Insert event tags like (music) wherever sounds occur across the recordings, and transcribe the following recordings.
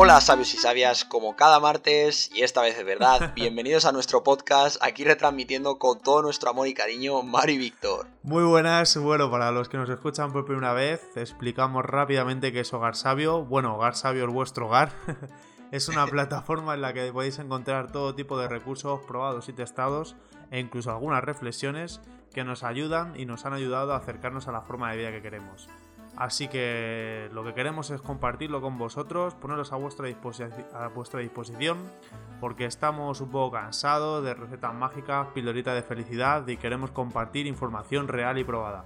Hola sabios y sabias, como cada martes, y esta vez de verdad, (laughs) bienvenidos a nuestro podcast, aquí retransmitiendo con todo nuestro amor y cariño Mario y Víctor. Muy buenas, bueno, para los que nos escuchan por primera vez, explicamos rápidamente qué es Hogar Sabio. Bueno, Hogar Sabio es vuestro hogar. (laughs) es una (laughs) plataforma en la que podéis encontrar todo tipo de recursos probados y testados, e incluso algunas reflexiones que nos ayudan y nos han ayudado a acercarnos a la forma de vida que queremos. Así que lo que queremos es compartirlo con vosotros, ponerlos a vuestra, a vuestra disposición, porque estamos un poco cansados de recetas mágicas, pildorita de felicidad y queremos compartir información real y probada.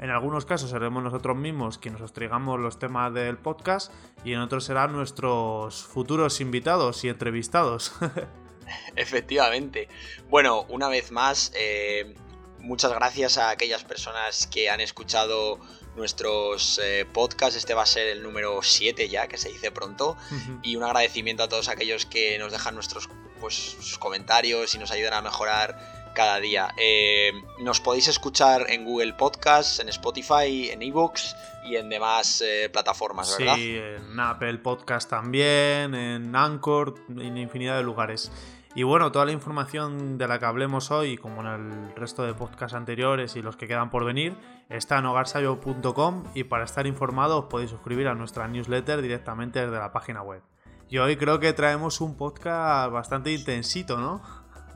En algunos casos seremos nosotros mismos quienes os traigamos los temas del podcast y en otros serán nuestros futuros invitados y entrevistados. (laughs) Efectivamente. Bueno, una vez más, eh, muchas gracias a aquellas personas que han escuchado nuestros eh, podcasts. Este va a ser el número 7 ya, que se dice pronto. Y un agradecimiento a todos aquellos que nos dejan nuestros pues, sus comentarios y nos ayudan a mejorar cada día. Eh, nos podéis escuchar en Google Podcasts, en Spotify, en eBooks y en demás eh, plataformas, ¿verdad? Sí, en Apple Podcast también, en Anchor, en infinidad de lugares. Y bueno, toda la información de la que hablemos hoy, como en el resto de podcasts anteriores y los que quedan por venir, está en hogarsayo.com y para estar informados podéis suscribir a nuestra newsletter directamente desde la página web. Y hoy creo que traemos un podcast bastante intensito, ¿no?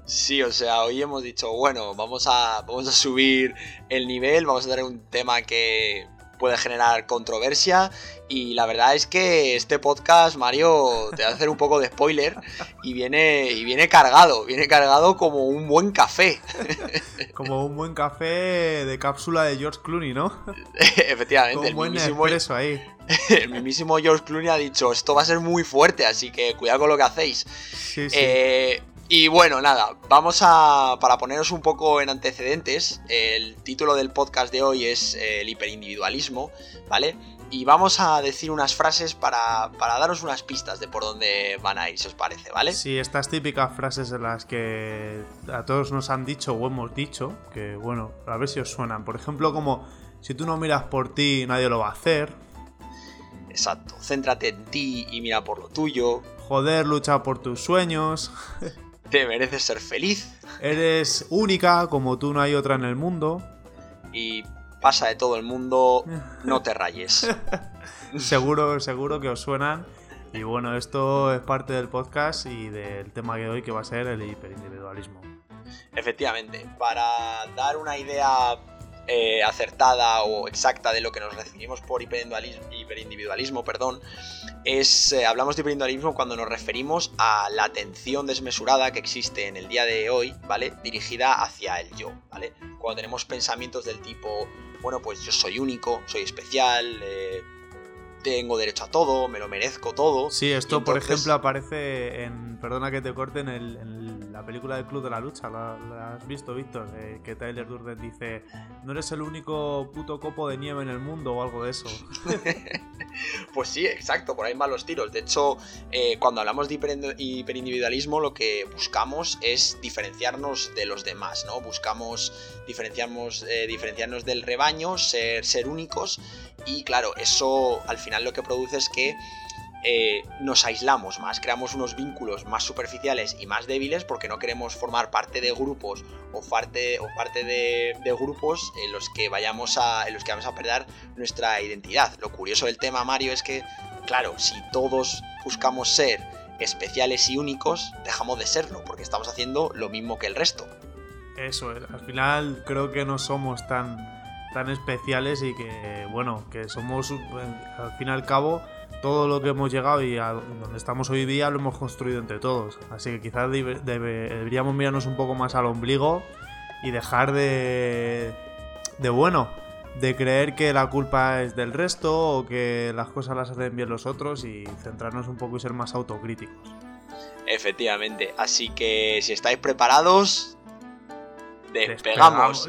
Sí, o sea, hoy hemos dicho, bueno, vamos a, vamos a subir el nivel, vamos a tener un tema que puede generar controversia. Y la verdad es que este podcast, Mario, te va a hacer un poco de spoiler y viene, y viene cargado, viene cargado como un buen café. (laughs) Como un buen café de cápsula de George Clooney, ¿no? (laughs) Efectivamente, el buen mismísimo, ahí. (laughs) el mismísimo George Clooney ha dicho, esto va a ser muy fuerte, así que cuidado con lo que hacéis. Sí, sí. Eh, y bueno, nada, vamos a, para poneros un poco en antecedentes, el título del podcast de hoy es eh, el hiperindividualismo, ¿vale? Y vamos a decir unas frases para, para, daros unas pistas de por dónde van a ir, si os parece, ¿vale? Sí, estas típicas frases en las que a todos nos han dicho o hemos dicho, que bueno, a ver si os suenan. Por ejemplo, como si tú no miras por ti, nadie lo va a hacer. Exacto, céntrate en ti y mira por lo tuyo. Joder, lucha por tus sueños. (laughs) Te mereces ser feliz. Eres única, como tú no hay otra en el mundo. Y pasa de todo el mundo, (laughs) no te rayes. (laughs) seguro, seguro que os suenan. Y bueno, esto es parte del podcast y del tema de hoy que va a ser el hiperindividualismo. Efectivamente, para dar una idea eh, acertada o exacta de lo que nos recibimos por hiperindividualismo, perdón, es, eh, hablamos de hiperindividualismo cuando nos referimos a la atención desmesurada que existe en el día de hoy, ¿vale? Dirigida hacia el yo, ¿vale? Cuando tenemos pensamientos del tipo, bueno, pues yo soy único, soy especial, eh, tengo derecho a todo, me lo merezco todo. Sí, esto por ejemplo aparece en, perdona que te corte, en, el, la película del Club de la Lucha, ¿la, has visto, Víctor? que Tyler Durden dice, no eres el único puto copo de nieve en el mundo o algo de eso. (laughs) pues sí, exacto, por ahí van los tiros. De hecho, eh, cuando hablamos de hiperindividualismo, lo que buscamos es diferenciarnos de los demás, ¿no? Buscamos diferenciarnos, eh, diferenciarnos del rebaño, ser, ser únicos y claro, eso al final lo que produce es que eh, nos aislamos más, creamos unos vínculos más superficiales y más débiles porque no queremos formar parte de grupos o parte, o parte de, grupos en los que vayamos a. en los que vamos a perder nuestra identidad. Lo curioso del tema, Mario, es que, claro, si todos buscamos ser especiales y únicos, dejamos de serlo, porque estamos haciendo lo mismo que el resto. Eso, al final creo que no somos tan tan especiales y que, bueno, que somos, eh, al fin y al cabo, todo lo que hemos llegado y a donde estamos hoy día lo hemos construido entre todos. Así que quizás deberíamos mirarnos un poco más al ombligo y dejar de, de, bueno, de creer que la culpa es del resto o que las cosas las hacen bien los otros y centrarnos un poco y ser más autocríticos. Efectivamente, así que si estáis preparados, despegamos.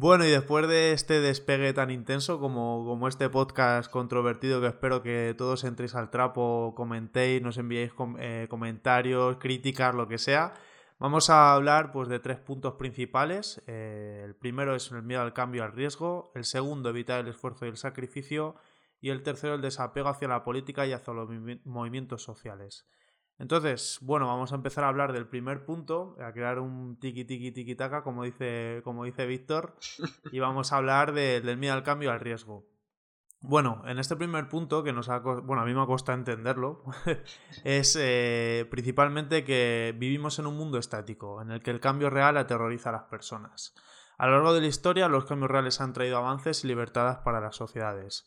Bueno, y después de este despegue tan intenso como, como este podcast controvertido que espero que todos entréis al trapo, comentéis, nos enviéis eh, comentarios, críticas, lo que sea, vamos a hablar pues, de tres puntos principales. Eh, el primero es el miedo al cambio, al riesgo. El segundo, evitar el esfuerzo y el sacrificio. Y el tercero, el desapego hacia la política y hacia los movimientos sociales. Entonces, bueno, vamos a empezar a hablar del primer punto, a crear un tiki tiki tiki taka, como dice, como dice Víctor, y vamos a hablar del miedo al cambio al riesgo. Bueno, en este primer punto, que nos ha, bueno, a mí me ha costado entenderlo, (laughs) es eh, principalmente que vivimos en un mundo estático, en el que el cambio real aterroriza a las personas. A lo largo de la historia, los cambios reales han traído avances y libertades para las sociedades.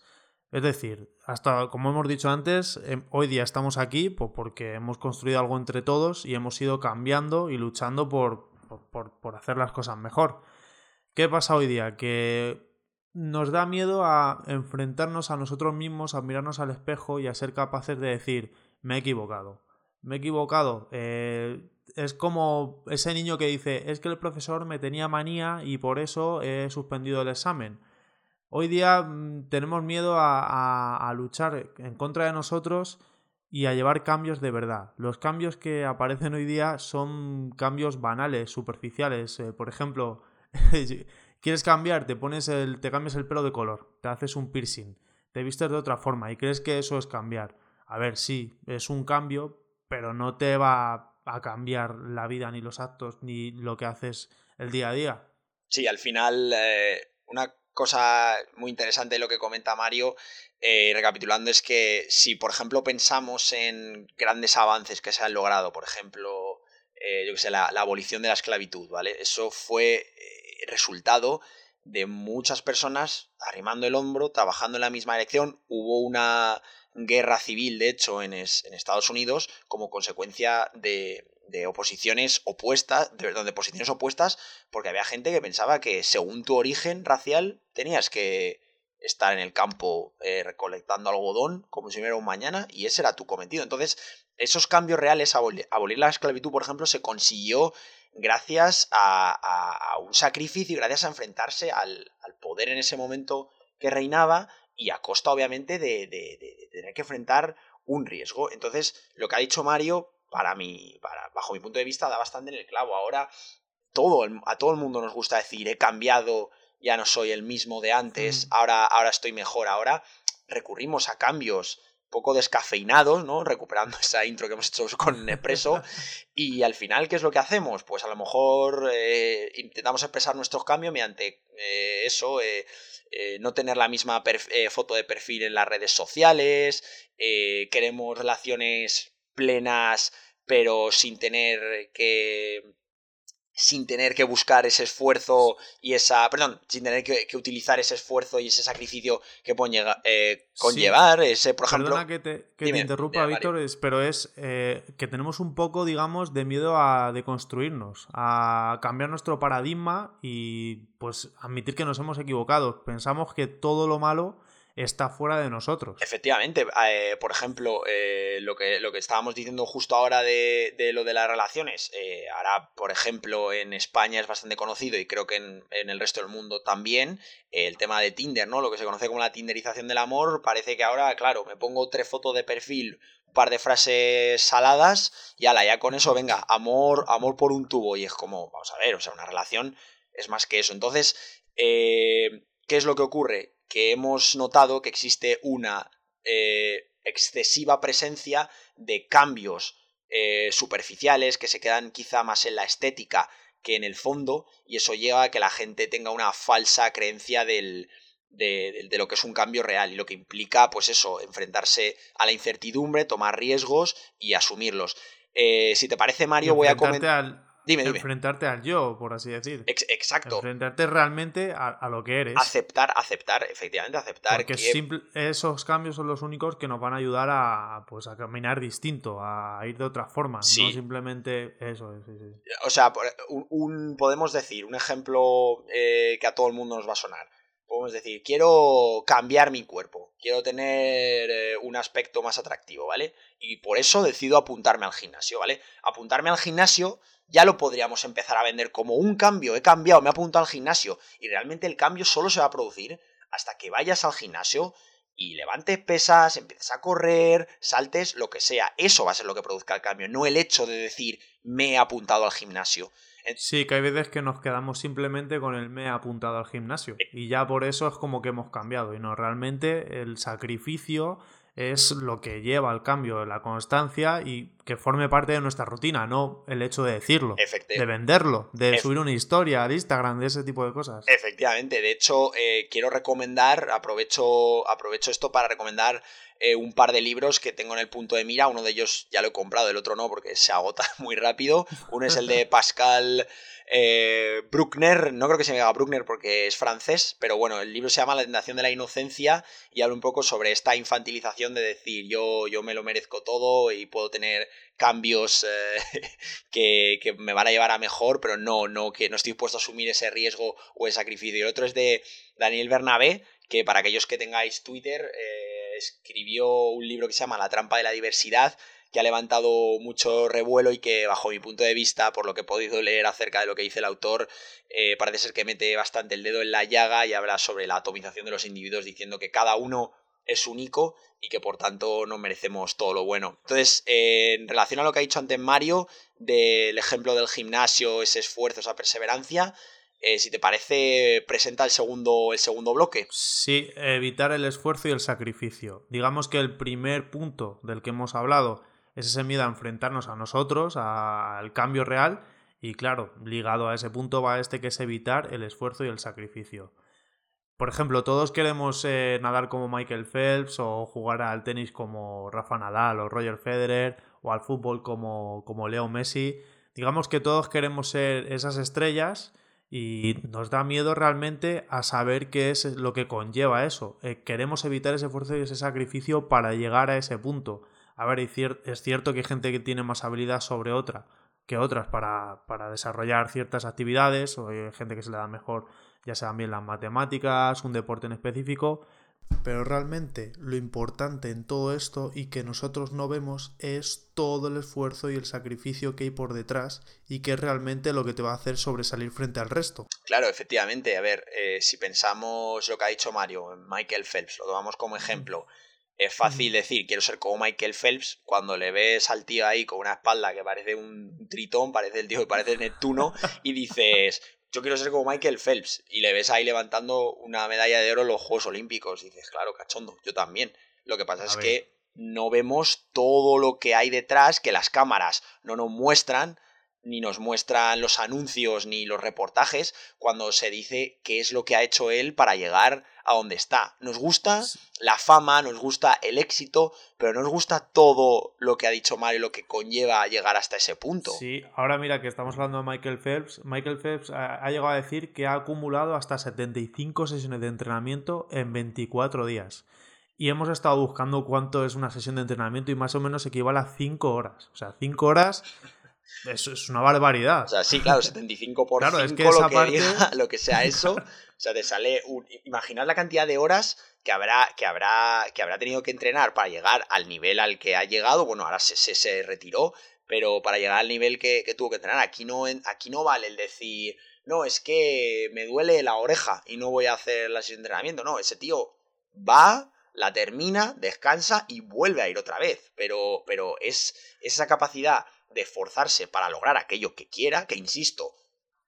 Es decir, hasta como hemos dicho antes, em, hoy día estamos aquí porque hemos construido algo entre todos y hemos ido cambiando y luchando por, por, hacer las cosas mejor. ¿Qué pasa hoy día? Que nos da miedo a enfrentarnos a nosotros mismos, a mirarnos al espejo y a ser capaces de decir, me he equivocado. Me he equivocado. Eh, es como ese niño que dice, es que el profesor me tenía manía y por eso he suspendido el examen. Hoy día mm, tenemos miedo a, luchar en contra de nosotros y a llevar cambios de verdad. Los cambios que aparecen hoy día son cambios banales, superficiales. Eh, por ejemplo, (laughs) quieres cambiar, te pones el, te cambias el pelo de color, te haces un piercing, te vistes de otra forma y crees que eso es cambiar. A ver, sí, es un cambio, pero no te va a cambiar la vida, ni los actos, ni lo que haces el día a día. Sí, al final, eh, una cosa muy interesante de lo que comenta Mario, eh, recapitulando, es que si, por ejemplo, pensamos en grandes avances que se han logrado, por ejemplo, eh, yo que sé, la, abolición de la esclavitud, ¿vale? Eso fue resultado de muchas personas arrimando el hombro, trabajando en la misma dirección. Hubo una guerra civil, de hecho, en, en Estados Unidos como consecuencia de, de oposiciones opuestas, de, de posiciones opuestas, porque había gente que pensaba que según tu origen racial tenías que estar en el campo eh, recolectando algodón como si hubiera un mañana y ese era tu cometido. Entonces, esos cambios reales, abolir, la esclavitud, por ejemplo, se consiguió gracias a, un sacrificio gracias a enfrentarse al, poder en ese momento que reinaba y a costa, obviamente, de, de tener que enfrentar un riesgo. Entonces, lo que ha dicho Mario para mí, para, bajo mi punto de vista, da bastante en el clavo. Ahora todo a todo el mundo nos gusta decir, he cambiado, ya no soy el mismo de antes, mm. ahora, ahora estoy mejor. Ahora recurrimos a cambios poco descafeinados, ¿no? Recuperando esa intro que hemos hecho con Nespresso. (laughs) y al final, ¿qué es lo que hacemos? Pues a lo mejor eh, intentamos expresar nuestros cambios mediante eh, eso, eh, no tener la misma foto de perfil en las redes sociales, queremos relaciones plenas, pero sin tener que sin tener que buscar ese esfuerzo y esa, perdón, sin tener que, utilizar ese esfuerzo y ese sacrificio que pueden eh, conllevar, ese, por ejemplo... Perdona que te, interrumpa, Víctor, pero es eh, que tenemos un poco, digamos, de miedo a deconstruirnos, a cambiar nuestro paradigma y pues admitir que nos hemos equivocado. Pensamos que todo lo malo está fuera de nosotros. Efectivamente, eh, por ejemplo, eh, lo, que, lo que estábamos diciendo justo ahora de, lo de las relaciones, eh, ahora, por ejemplo, en España es bastante conocido y creo que en, el resto del mundo también, el tema de Tinder, ¿no? Lo que se conoce como la tinderización del amor, parece que ahora, claro, me pongo tres fotos de perfil, un par de frases saladas y ala, ya con eso, venga, amor, amor por un tubo y es como, vamos a ver, o sea, una relación es más que eso. Entonces, ¿qué es lo que ocurre? Que hemos notado que existe una eh, excesiva presencia de cambios eh, superficiales que se quedan quizá más en la estética que en el fondo y eso lleva a que la gente tenga una falsa creencia del, de, lo que es un cambio real y lo que implica pues eso, enfrentarse a la incertidumbre, tomar riesgos y asumirlos. Eh, si te parece Mario voy a comentar... Dime, Enfrentarte al yo, por así decir. exacto. Enfrentarte realmente a, lo que eres. Aceptar, aceptar, efectivamente, aceptar. Porque esos cambios son los únicos que nos van a ayudar a, pues, a caminar distinto, a ir de otra forma. No simplemente eso. O sea, un, podemos decir, un ejemplo eh, que a todo el mundo nos va a sonar. podemos decir, quiero cambiar mi cuerpo, quiero tener eh, un aspecto más atractivo, ¿vale? Y por eso decido apuntarme al gimnasio, ¿vale? Apuntarme al gimnasio ya lo podríamos empezar a vender como un cambio, he cambiado, me he apuntado al gimnasio y realmente el cambio solo se va a producir hasta que vayas al gimnasio y levantes pesas, empieces a correr, saltes, lo que sea. Eso va a ser lo que produzca el cambio, no el hecho de decir me he apuntado al gimnasio. Sí, que hay veces que nos quedamos simplemente con el me he apuntado al gimnasio. Y ya por eso es como que hemos cambiado. Y no, realmente el sacrificio es lo que lleva al cambio, la constancia y que forme parte de nuestra rutina, no el hecho de decirlo, de venderlo, de subir una historia al Instagram, de ese tipo de cosas. Efectivamente, de hecho eh, quiero recomendar, aprovecho, aprovecho esto para recomendar eh, un par de libros que tengo en el punto de mira, uno de ellos ya lo he comprado, el otro no porque se agota (laughs) muy rápido, uno es el de (laughs) Pascal eh, Bruckner, no creo que se me llame Bruckner porque es francés, pero bueno, el libro se llama La tentación de la inocencia y habla un poco sobre esta infantilización de decir yo, yo me lo merezco todo y puedo tener cambios eh, (laughs) que, que, me van a llevar a mejor, pero no, no, que no estoy dispuesto a asumir ese riesgo o ese sacrificio. Y el otro es de Daniel Bernabé, que para aquellos que tengáis Twitter, eh, escribió un libro que se llama La trampa de la diversidad, que ha levantado mucho revuelo y que bajo mi punto de vista, por lo que he podido leer acerca de lo que dice el autor, eh, parece ser que mete bastante el dedo en la llaga y habla sobre la atomización de los individuos diciendo que cada uno es único y que por tanto no merecemos todo lo bueno. Entonces, eh, en relación a lo que ha dicho antes Mario, del ejemplo del gimnasio, ese esfuerzo, esa perseverancia, eh, si te parece, presenta el segundo, el segundo bloque. Sí, evitar el esfuerzo y el sacrificio. Digamos que el primer punto del que hemos hablado es ese miedo a enfrentarnos a nosotros, al cambio real, y claro, ligado a ese punto va este que es evitar el esfuerzo y el sacrificio. Por ejemplo, todos queremos eh, nadar como Michael Phelps o jugar al tenis como Rafa Nadal o Roger Federer o al fútbol como, como Leo Messi. Digamos que todos queremos ser esas estrellas y nos da miedo realmente a saber qué es lo que conlleva eso. Eh, queremos evitar ese esfuerzo y ese sacrificio para llegar a ese punto. A ver, es cierto que hay gente que tiene más habilidad sobre otra que otras para, para desarrollar ciertas actividades, o hay gente que se le da mejor, ya sean bien las matemáticas, un deporte en específico, pero realmente lo importante en todo esto y que nosotros no vemos es todo el esfuerzo y el sacrificio que hay por detrás y que es realmente lo que te va a hacer sobresalir frente al resto. Claro, efectivamente. A ver, eh, si pensamos lo que ha dicho Mario, Michael Phelps, lo tomamos como ejemplo. Es fácil decir, quiero ser como Michael Phelps, cuando le ves al tío ahí con una espalda que parece un tritón, parece el tío que parece Neptuno, y dices, yo quiero ser como Michael Phelps, y le ves ahí levantando una medalla de oro en los Juegos Olímpicos, y dices, claro, cachondo, yo también. Lo que pasa es que no vemos todo lo que hay detrás, que las cámaras no nos muestran, ni nos muestran los anuncios ni los reportajes cuando se dice qué es lo que ha hecho él para llegar a donde está. Nos gusta la fama, nos gusta el éxito, pero nos gusta todo lo que ha dicho Mario, lo que conlleva llegar hasta ese punto. Sí, ahora mira que estamos hablando de Michael Phelps. Michael Phelps ha, llegado a decir que ha acumulado hasta 75 sesiones de entrenamiento en 24 días. Y hemos estado buscando cuánto es una sesión de entrenamiento y más o menos equivale a 5 horas. O sea, 5 horas eso es una barbaridad. O sea, sí, claro, 75 por (laughs) claro, es que lo, que (laughs) lo que sea eso. (laughs) O sea, te sale un... Imaginad la cantidad de horas que habrá, que, habrá, que habrá tenido que entrenar para llegar al nivel al que ha llegado. Bueno, ahora se, se, retiró, pero para llegar al nivel que, tuvo que entrenar. Aquí no, aquí no vale el decir, no, es que me duele la oreja y no voy a hacer de entrenamiento. No, ese tío va, la termina, descansa y vuelve a ir otra vez. Pero, pero es esa capacidad de esforzarse para lograr aquello que quiera, que insisto,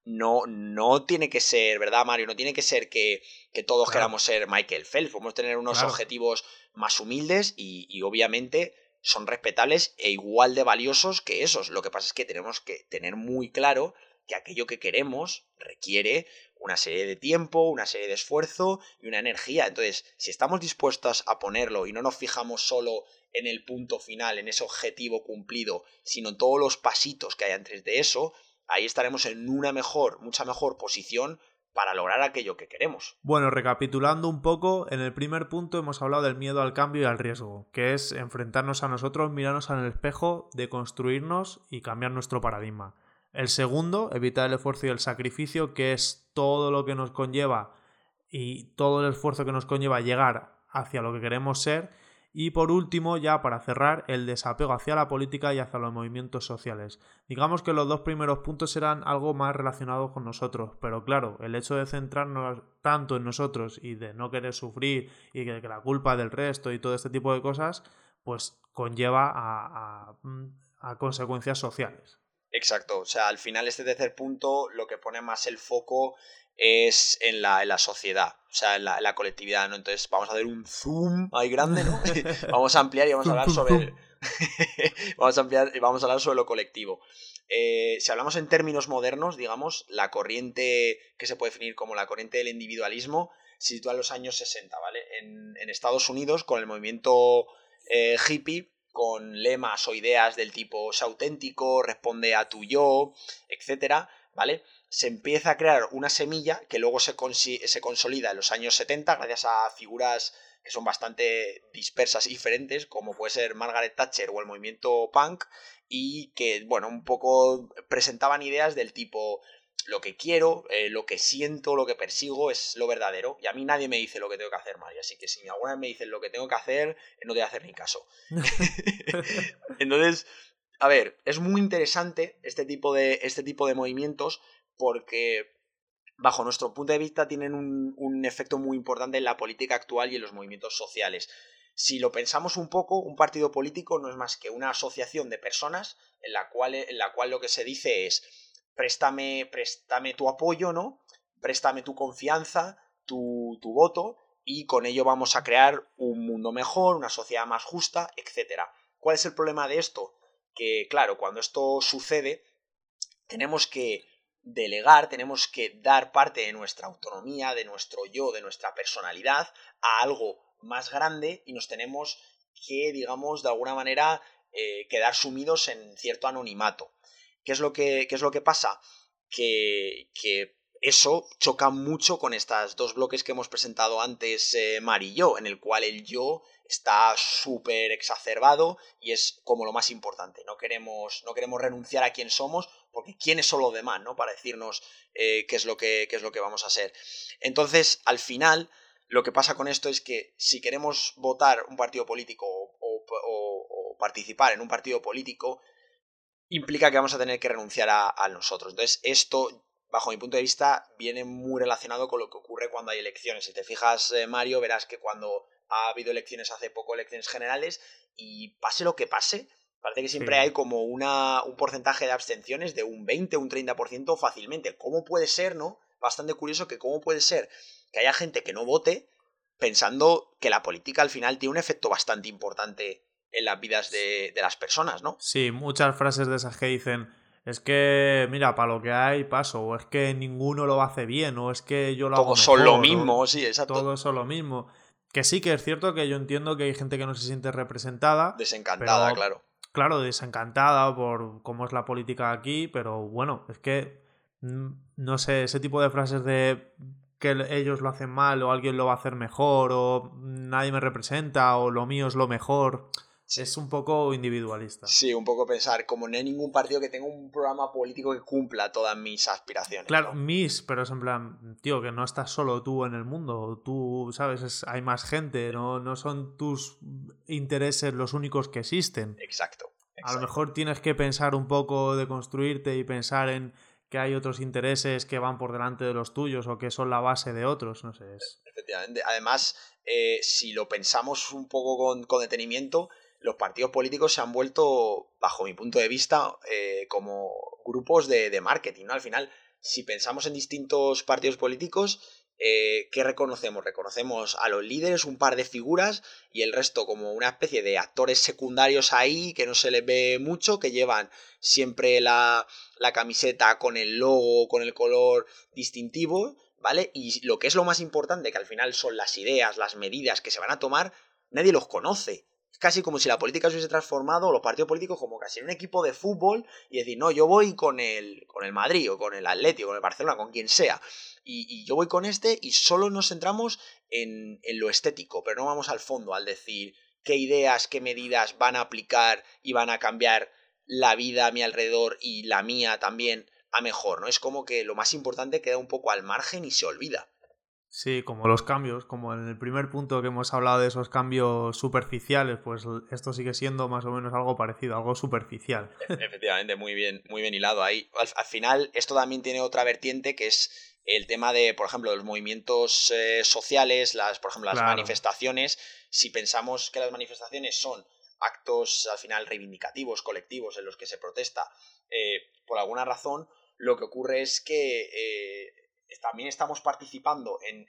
no, no tiene que ser, ¿verdad, Mario? No tiene que ser que, que todos queramos ser Michael Phelps. Podemos tener unos objetivos más humildes y, y, obviamente son respetables e igual de valiosos que esos. Lo que pasa es que tenemos que tener muy claro que aquello que queremos requiere una serie de tiempo, una serie de esfuerzo y una energía. Entonces, si estamos dispuestos a ponerlo y no nos fijamos solo en el punto final, en ese objetivo cumplido, sino en todos los pasitos que hay antes de eso, ahí estaremos en una mejor, mucha mejor posición para lograr aquello que queremos. Bueno, recapitulando un poco, en el primer punto hemos hablado del miedo al cambio y al riesgo, que es enfrentarnos a nosotros, mirarnos en el espejo, de construirnos y cambiar nuestro paradigma. El segundo, evitar el esfuerzo y el sacrificio, que es todo lo que nos conlleva y todo el esfuerzo que nos conlleva llegar hacia lo que queremos ser y por último, ya para cerrar, el desapego hacia la política y hacia los movimientos sociales. Digamos que los dos primeros puntos eran algo más relacionados con nosotros, pero claro, el hecho de centrarnos tanto en nosotros y de no querer sufrir y que, la culpa del resto y todo este tipo de cosas, pues conlleva a, a consecuencias sociales. Exacto, o sea, al final este tercer punto lo que pone más el foco es en la, en la sociedad, o sea, en la, colectividad, ¿no? Entonces vamos a hacer un zoom ahí grande, ¿no? (laughs) (laughs) vamos a ampliar y vamos a hablar sobre... (laughs) vamos a ampliar y vamos a hablar sobre lo colectivo. Eh, si hablamos en términos modernos, digamos, la corriente que se puede definir como la corriente del individualismo se sitúa en los años 60, ¿vale? En, Estados Unidos, con el movimiento eh, hippie, con lemas o ideas del tipo es auténtico, responde a tu yo, etcétera, ¿vale? Se empieza a crear una semilla que luego se, se consolida en los años 70 gracias a figuras que son bastante dispersas y diferentes, como puede ser Margaret Thatcher o el movimiento punk, y que, bueno, un poco presentaban ideas del tipo lo que quiero, eh, lo que siento, lo que persigo es lo verdadero. Y a mí nadie me dice lo que tengo que hacer, Mario. Así que si alguna vez me dicen lo que tengo que hacer, eh, no te voy a hacer ni caso. (laughs) (laughs) Entonces, a ver, es muy interesante este tipo de, este tipo de movimientos porque bajo nuestro punto de vista tienen un, un efecto muy importante en la política actual y en los movimientos sociales. Si lo pensamos un poco, un partido político no es más que una asociación de personas en la cual, en la cual lo que se dice es préstame, préstame tu apoyo, ¿no? Préstame tu confianza, tu, tu voto, y con ello vamos a crear un mundo mejor, una sociedad más justa, etc. ¿Cuál es el problema de esto? Que, claro, cuando esto sucede, tenemos que delegar, tenemos que dar parte de nuestra autonomía, de nuestro yo, de nuestra personalidad a algo más grande y nos tenemos que, digamos, de alguna manera eh, quedar sumidos en cierto anonimato. ¿Qué es lo que, es lo que pasa? Que, que, eso choca mucho con estos dos bloques que hemos presentado antes eh, Mar y yo, en el cual el yo está súper exacerbado y es como lo más importante. No queremos, no queremos renunciar a quién somos, porque quiénes son los demás, ¿no? Para decirnos eh, qué, es lo que, qué es lo que vamos a hacer. Entonces, al final, lo que pasa con esto es que si queremos votar un partido político o participar en un partido político, implica que vamos a tener que renunciar a, nosotros. Entonces, esto, bajo mi punto de vista, viene muy relacionado con lo que ocurre cuando hay elecciones. Si te fijas, eh, Mario, verás que cuando ha habido elecciones hace poco, elecciones generales, y pase lo que pase, parece que siempre hay como una, un porcentaje de abstenciones de un 20, un 30% fácilmente. ¿Cómo puede ser, no? Bastante curioso que cómo puede ser que haya gente que no vote pensando que la política al final tiene un efecto bastante importante en las vidas de, las personas, ¿no? Sí, muchas frases de esas que dicen, es que, mira, para lo que hay paso, o es que ninguno lo hace bien, o es que yo lo hago. Todos son lo mismo, sí, exacto. Todos son lo mismo. Que sí que es cierto que yo entiendo que hay gente que no se siente representada. Desencantada, claro. Claro, desencantada por cómo es la política aquí, pero bueno, es que, mm, no sé, ese tipo de frases de que ellos lo hacen mal o alguien lo va a hacer mejor o nadie me representa o lo mío es lo mejor es un poco individualista. Sí, un poco pensar, como no hay ningún partido que tenga un programa político que cumpla todas mis aspiraciones. Claro, mis, pero es en plan, tío, que no estás solo tú en el mundo, tú, sabes, hay más gente, no, no son tus intereses los únicos que existen. Exacto, A lo mejor tienes que pensar un poco de construirte y pensar en que hay otros intereses que van por delante de los tuyos o que son la base de otros, no sé. Efectivamente. Además, eh, si lo pensamos un poco con, con detenimiento, los partidos políticos se han vuelto, bajo mi punto de vista, eh, como grupos de, marketing, ¿no? Al final, si pensamos en distintos partidos políticos, eh, ¿qué reconocemos? Reconocemos a los líderes, un par de figuras, y el resto como una especie de actores secundarios ahí, que no se les ve mucho, que llevan siempre la, la camiseta con el logo, con el color distintivo, ¿vale? Y lo que es lo más importante, que al final son las ideas, las medidas que se van a tomar, nadie los conoce casi como si la política se hubiese transformado, los partidos políticos, como casi en un equipo de fútbol y decir, no, yo voy con el, con el Madrid o con el Atlético, con el Barcelona, con quien sea. Y, yo voy con este y solo nos centramos en, en lo estético, pero no vamos al fondo al decir qué ideas, qué medidas van a aplicar y van a cambiar la vida a mi alrededor y la mía también a mejor, ¿no? Es como que lo más importante queda un poco al margen y se olvida. Sí, como los cambios, como en el primer punto que hemos hablado de esos cambios superficiales, pues esto sigue siendo más o menos algo parecido, algo superficial. (laughs) Efectivamente, muy bien, muy bien hilado ahí. Al, final, esto también tiene otra vertiente que es el tema de, por ejemplo, los movimientos eh, sociales, las, por ejemplo, las manifestaciones. Si pensamos que las manifestaciones son actos al final reivindicativos, colectivos, en los que se protesta, eh, por alguna razón, lo que ocurre es que eh, también estamos participando en,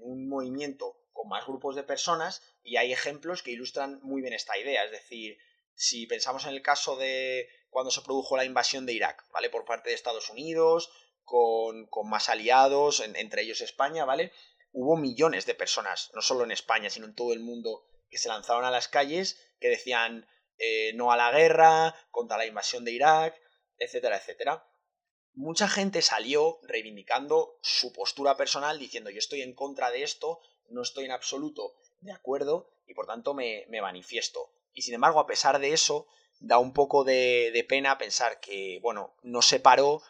un movimiento con más grupos de personas y hay ejemplos que ilustran muy bien esta idea. Es decir, si pensamos en el caso de cuando se produjo la invasión de Irak, ¿vale? Por parte de Estados Unidos, con, más aliados, entre ellos España, ¿vale? Hubo millones de personas, no solo en España, sino en todo el mundo, que se lanzaron a las calles, que decían eh, no a la guerra, contra la invasión de Irak, etcétera, etcétera mucha gente salió reivindicando su postura personal diciendo yo estoy en contra de esto, no estoy en absoluto de acuerdo y por tanto me, manifiesto. Y sin embargo, a pesar de eso, da un poco de, pena pensar que, bueno, no se paró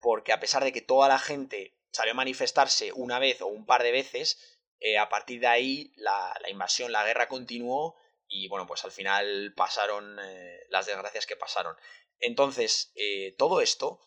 porque a pesar de que toda la gente salió a manifestarse una vez o un par de veces, eh, a partir de ahí la, invasión, la guerra continuó y bueno, pues al final pasaron eh, las desgracias que pasaron. Entonces, eh, todo esto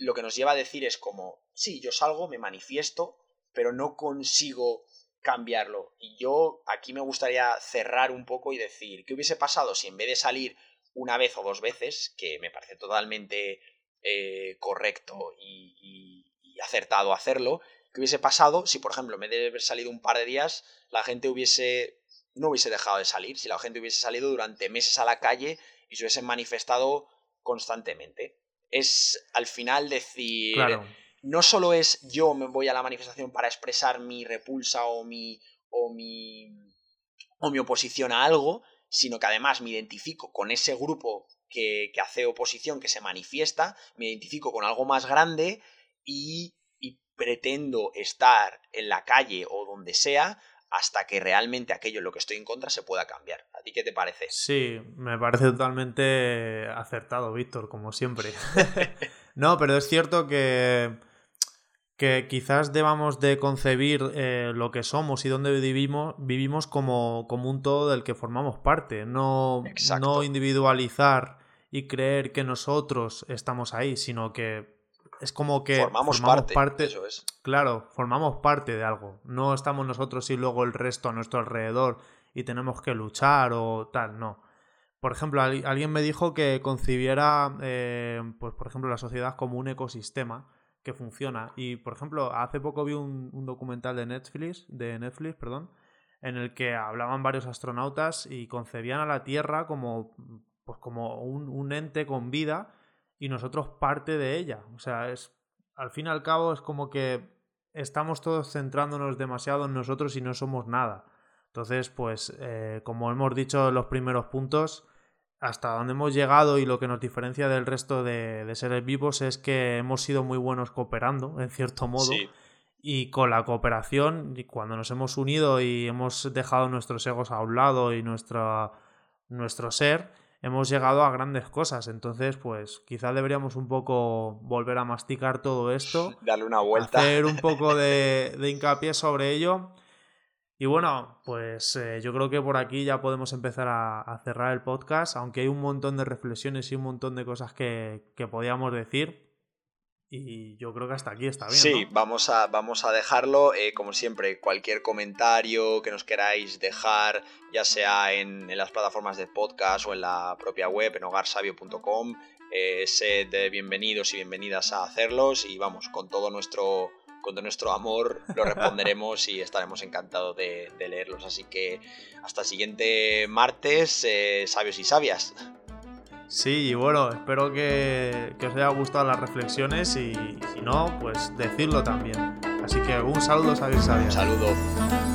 lo que nos lleva a decir es como, sí, yo salgo, me manifiesto, pero no consigo cambiarlo. Y yo aquí me gustaría cerrar un poco y decir, ¿qué hubiese pasado si en vez de salir una vez o dos veces, que me parece totalmente eh, correcto y, acertado hacerlo, ¿qué hubiese pasado si, por ejemplo, en vez de haber salido un par de días, la gente hubiese no hubiese dejado de salir, si la gente hubiese salido durante meses a la calle y se hubiesen manifestado constantemente? Es al final decir, no solo es yo me voy a la manifestación para expresar mi repulsa o mi, o mi, o mi oposición a algo, sino que además me identifico con ese grupo que, que hace oposición, que se manifiesta, me identifico con algo más grande y, y pretendo estar en la calle o donde sea hasta que realmente aquello en lo que estoy en contra se pueda cambiar. ¿A ti qué te parece? Sí, me parece totalmente acertado, Víctor, como siempre. (laughs) no, pero es cierto que, que quizás debamos de concebir eh, lo que somos y dónde vivimos, vivimos como, como un todo del que formamos parte, no, no individualizar y creer que nosotros estamos ahí, sino que es como que formamos, parte, eso es. Claro, formamos parte de algo. No estamos nosotros y luego el resto a nuestro alrededor y tenemos que luchar o tal, no. Por ejemplo, alguien me dijo que concibiera, eh, pues por ejemplo, la sociedad como un ecosistema que funciona. Y por ejemplo, hace poco vi un, documental de Netflix, de Netflix, perdón, en el que hablaban varios astronautas y concebían a la Tierra como, pues como un, un ente con vida y nosotros parte de ella. O sea, es al fin y al cabo es como que estamos todos centrándonos demasiado en nosotros y no somos nada. Entonces, pues, eh, como hemos dicho en los primeros puntos, hasta donde hemos llegado y lo que nos diferencia del resto de, seres vivos es que hemos sido muy buenos cooperando, en cierto modo. Y con la cooperación, y cuando nos hemos unido y hemos dejado nuestros egos a un lado y nuestro ser, hemos llegado a grandes cosas. Entonces, pues quizá deberíamos un poco volver a masticar todo esto. (laughs) Darle una vuelta. Hacer un poco (laughs) de, hincapié sobre ello. Y bueno, pues eh, yo creo que por aquí ya podemos empezar a, cerrar el podcast, aunque hay un montón de reflexiones y un montón de cosas que, que podíamos decir. Y yo creo que hasta aquí está bien. Sí, vamos, a, vamos a dejarlo. Eh, como siempre, cualquier comentario que nos queráis dejar, ya sea en, las plataformas de podcast o en la propia web, en hogarsabio.com, eh, sed bienvenidos y bienvenidas a hacerlos. Y vamos, con todo nuestro, con todo nuestro amor lo responderemos y estaremos encantados de, leerlos. Así que hasta el siguiente martes, eh, sabios y sabias. Sí, y bueno, espero que, os haya gustado las reflexiones y si no, pues decirlo también. Así que un saludo, Sabir Sabia. Un saludo.